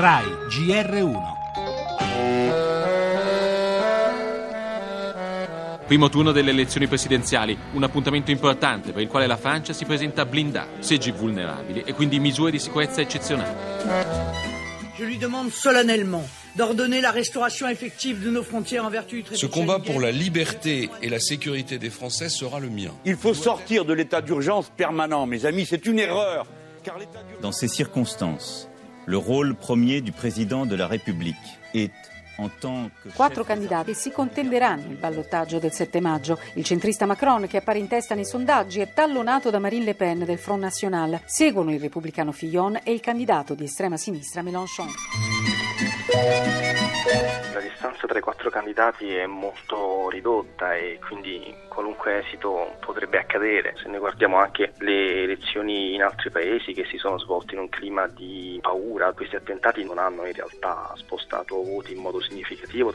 RAI GR1 Primo turno delle elezioni presidenziali, un appuntamento importante per il quale la Francia si presenta blindata, seggi vulnerabili e quindi misure di sicurezza eccezionali. Je lui demande solennellement d'ordonner la restauration effective de nos frontières en vertu du traité Ce combat pour la liberté et la sécurité des Français sera le mien. Il faut sortir de l'état d'urgence permanent, mes amis, c'est une erreur. Car l'état d'urgence... Dans ces circonstances, le rôle premier du président de la République est, Quattro candidati si contenderanno il ballottaggio del 7 maggio. Il centrista Macron, che appare in testa nei sondaggi, è tallonato da Marine Le Pen del Front National. Seguono il repubblicano Fillon e il candidato di estrema sinistra Mélenchon. La distanza tra i quattro candidati è molto ridotta e quindi qualunque esito potrebbe accadere. Se noi guardiamo anche le elezioni in altri paesi che si sono svolte in un clima di paura, questi attentati non hanno in realtà spostato voti in modo significativo.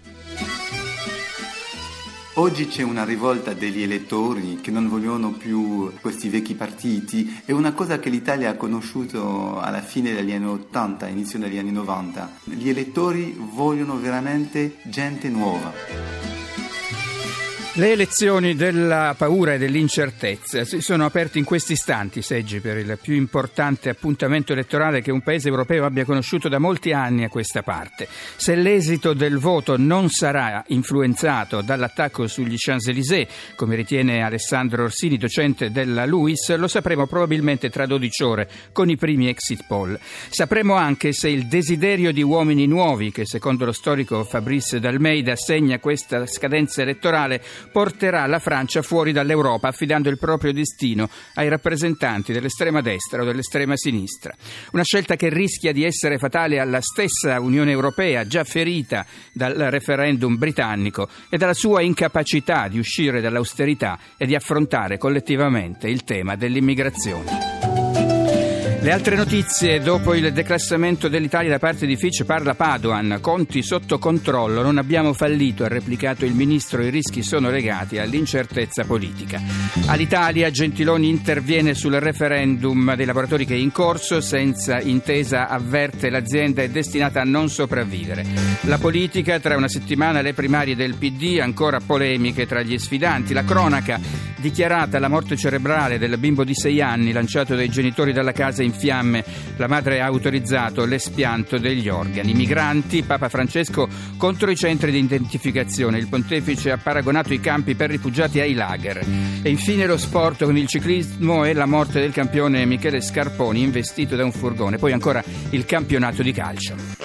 Oggi c'è una rivolta degli elettori che non vogliono più questi vecchi partiti, è una cosa che l'Italia ha conosciuto alla fine degli anni 80, inizio degli anni 90. Gli elettori vogliono veramente gente nuova. Le elezioni della paura e dell'incertezza si sono aperte in questi istanti, seggi, per il più importante appuntamento elettorale che un paese europeo abbia conosciuto da molti anni a questa parte. Se l'esito del voto non sarà influenzato dall'attacco sugli Champs-Élysées, come ritiene Alessandro Orsini, docente della LUIS, lo sapremo probabilmente tra 12 ore con i primi exit poll. Sapremo anche se il desiderio di uomini nuovi, che secondo lo storico Fabrice Dalmeida segna questa scadenza elettorale, porterà la Francia fuori dall'Europa affidando il proprio destino ai rappresentanti dell'estrema destra o dell'estrema sinistra. Una scelta che rischia di essere fatale alla stessa Unione Europea, già ferita dal referendum britannico e dalla sua incapacità di uscire dall'austerità e di affrontare collettivamente il tema dell'immigrazione. Le altre notizie, dopo il declassamento dell'Italia da parte di Fitch parla Padoan, conti sotto controllo, non abbiamo fallito, ha replicato il ministro, i rischi sono legati all'incertezza politica. All'Italia Gentiloni interviene sul referendum dei lavoratori che è in corso, senza intesa avverte l'azienda è destinata a non sopravvivere. La politica, tra una settimana le primarie del PD, ancora polemiche tra gli sfidanti, la cronaca dichiarata la morte cerebrale del bimbo di sei anni lanciato dai genitori dalla casa in fiamme. La madre ha autorizzato l'espianto degli organi. Migranti, Papa Francesco contro i centri di identificazione. Il pontefice ha paragonato i campi per rifugiati ai lager. E infine lo sport con il ciclismo e la morte del campione Michele Scarponi investito da un furgone. Poi ancora il campionato di calcio.